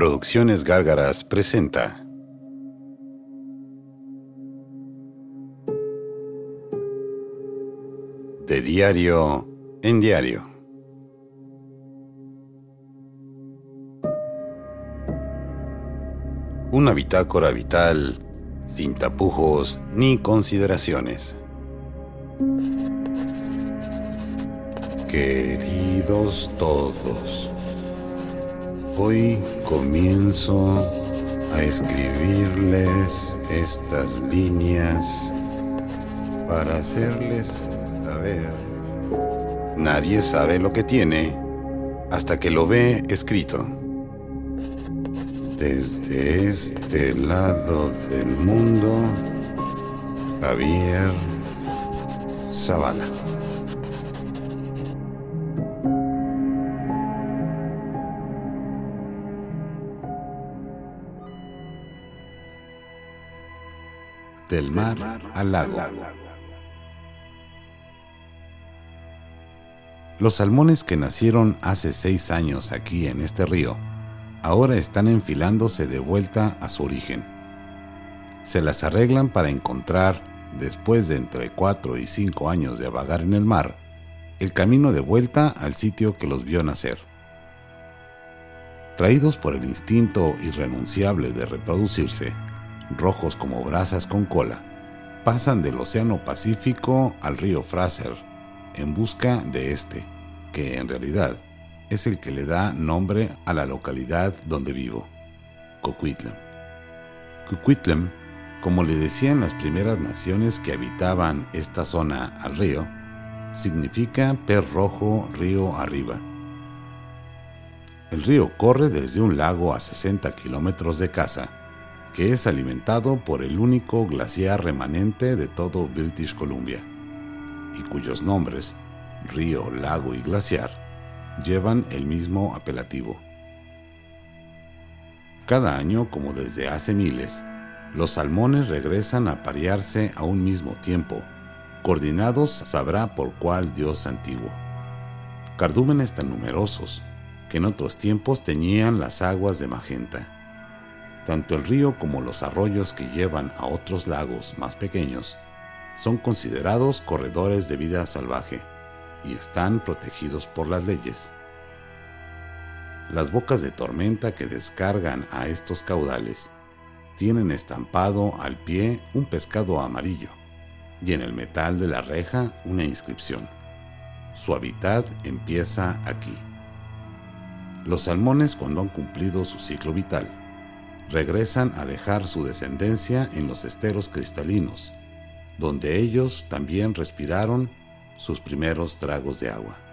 Producciones Gárgaras presenta De diario en diario. Una bitácora vital sin tapujos ni consideraciones. Queridos todos, hoy comienzo a escribirles estas líneas para hacerles saber. Nadie sabe lo que tiene hasta que lo ve escrito. Desde este lado del mundo, Javier Zavala. Del mar al lago. Los salmones que nacieron hace seis años aquí en este río, ahora están enfilándose de vuelta a su origen. Se las arreglan para encontrar, después de entre cuatro y cinco años de vagar en el mar, el camino de vuelta al sitio que los vio nacer. Traídos por el instinto irrenunciable de reproducirse, rojos como brasas con cola, pasan del Océano Pacífico al río Fraser en busca de este, que en realidad es el que le da nombre a la localidad donde vivo, Coquitlam. Coquitlam, como le decían las primeras naciones que habitaban esta zona al río, significa pez rojo río arriba. El río corre desde un lago a 60 kilómetros de casa, que es alimentado por el único glaciar remanente de todo British Columbia, y cuyos nombres, río, lago y glaciar, llevan el mismo apelativo. Cada año, como desde hace miles, los salmones regresan a parearse a un mismo tiempo, coordinados sabrá por cuál dios antiguo. Cardúmenes tan numerosos que en otros tiempos teñían las aguas de magenta. Tanto el río como los arroyos que llevan a otros lagos más pequeños son considerados corredores de vida salvaje y están protegidos por las leyes. Las bocas de tormenta que descargan a estos caudales tienen estampado al pie un pescado amarillo y en el metal de la reja una inscripción. Su hábitat empieza aquí. Los salmones cuando han cumplido su ciclo vital regresan a dejar su descendencia en los esteros cristalinos, donde ellos también respiraron sus primeros tragos de agua.